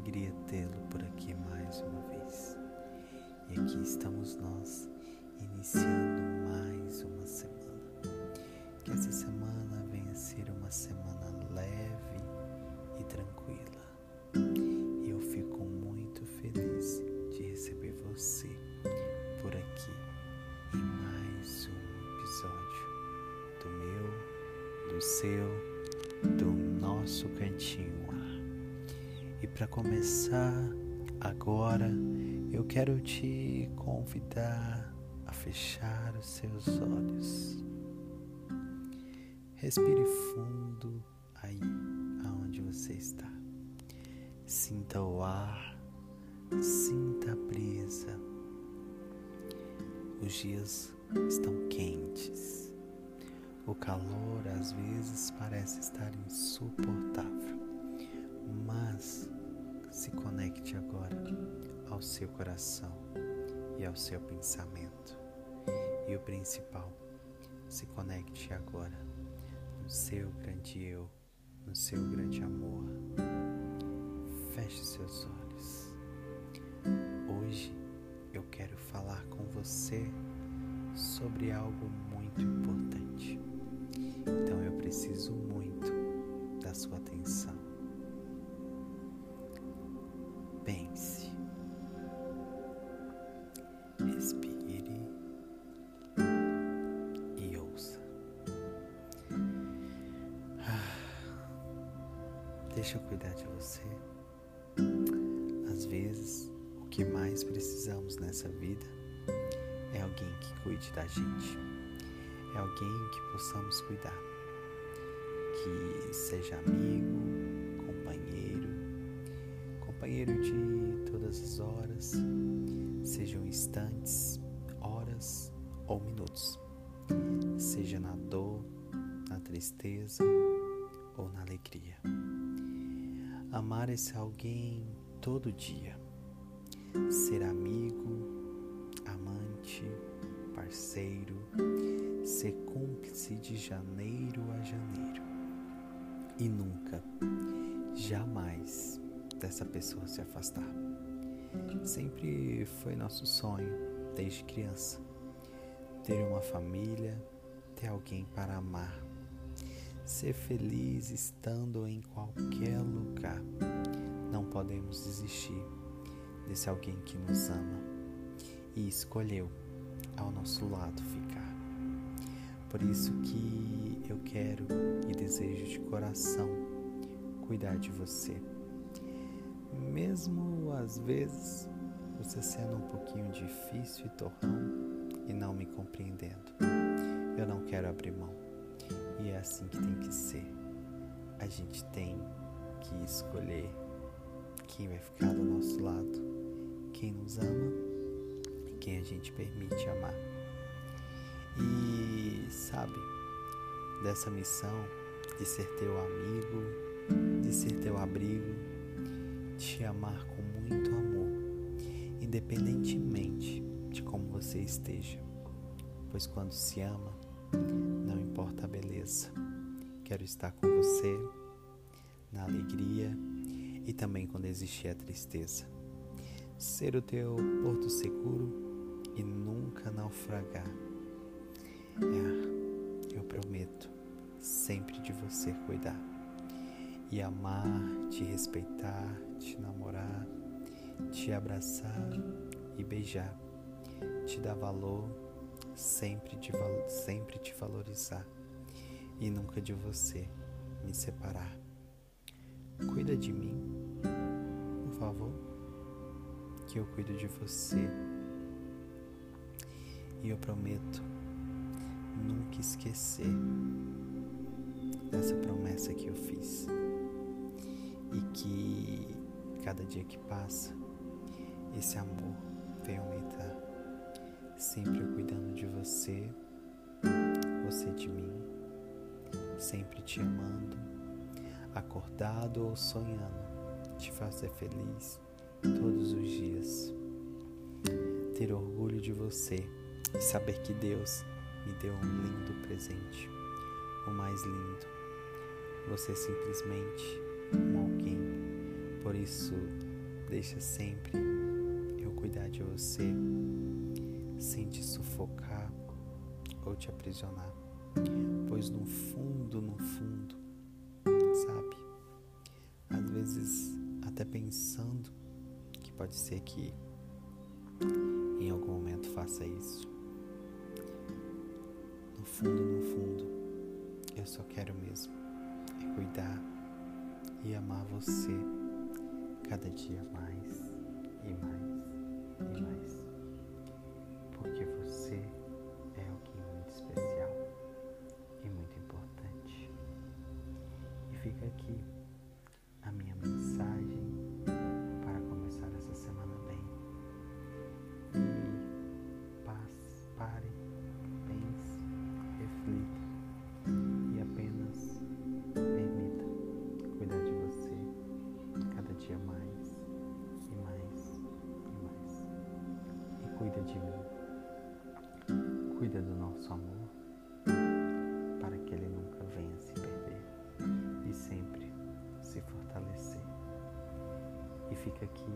alegria tê-lo por aqui mais uma vez. E aqui estamos nós, iniciando mais uma semana. Que essa semana venha ser uma semana leve e tranquila. E eu fico muito feliz de receber você por aqui em mais um episódio do meu, do seu, do nosso cantinho e para começar agora, eu quero te convidar a fechar os seus olhos. Respire fundo aí aonde você está. Sinta o ar, sinta a brisa. Os dias estão quentes. O calor às vezes parece estar insuportável, mas se conecte agora ao seu coração e ao seu pensamento. E o principal, se conecte agora no seu grande eu, no seu grande amor. Feche seus olhos. Hoje eu quero falar com você sobre algo muito importante. Então eu preciso muito da sua atenção. Deixa eu cuidar de você. Às vezes, o que mais precisamos nessa vida é alguém que cuide da gente. É alguém que possamos cuidar. Que seja amigo, companheiro, companheiro de todas as horas, sejam instantes, horas ou minutos. Seja na dor, na tristeza ou na alegria amar esse alguém todo dia, ser amigo, amante, parceiro, ser cúmplice de janeiro a janeiro. E nunca, jamais dessa pessoa se afastar. Sempre foi nosso sonho, desde criança, ter uma família, ter alguém para amar ser feliz estando em qualquer lugar. Não podemos desistir desse alguém que nos ama e escolheu ao nosso lado ficar. Por isso que eu quero e desejo de coração cuidar de você. Mesmo às vezes você sendo um pouquinho difícil e torrão e não me compreendendo, eu não quero abrir mão e é assim que tem que ser. A gente tem que escolher quem vai ficar do nosso lado, quem nos ama e quem a gente permite amar. E sabe, dessa missão de ser teu amigo, de ser teu abrigo, te amar com muito amor, independentemente de como você esteja. Pois quando se ama, não importa a beleza, quero estar com você na alegria e também quando existir a tristeza. Ser o teu porto seguro e nunca naufragar. É, eu prometo sempre de você cuidar e amar, te respeitar, te namorar, te abraçar e beijar, te dar valor sempre te, sempre te valorizar e nunca de você me separar. Cuida de mim, por favor, que eu cuido de você. E eu prometo nunca esquecer dessa promessa que eu fiz. E que cada dia que passa, esse amor vem aumentar sempre de você, você de mim, sempre te amando, acordado ou sonhando, te fazer feliz todos os dias. Ter orgulho de você e saber que Deus me deu um lindo presente, o mais lindo. Você é simplesmente um alguém. Por isso, Deixa sempre eu cuidar de você sem te sufocar ou te aprisionar. Pois no fundo, no fundo, sabe? Às vezes até pensando que pode ser que em algum momento faça isso. No fundo, no fundo, eu só quero mesmo é cuidar e amar você cada dia mais Aqui a minha mensagem para começar essa semana bem. E paz, pare, pense, reflita e apenas permita cuidar de você cada dia mais e mais e mais. E cuida de mim. Cuida do nosso amor fica aqui.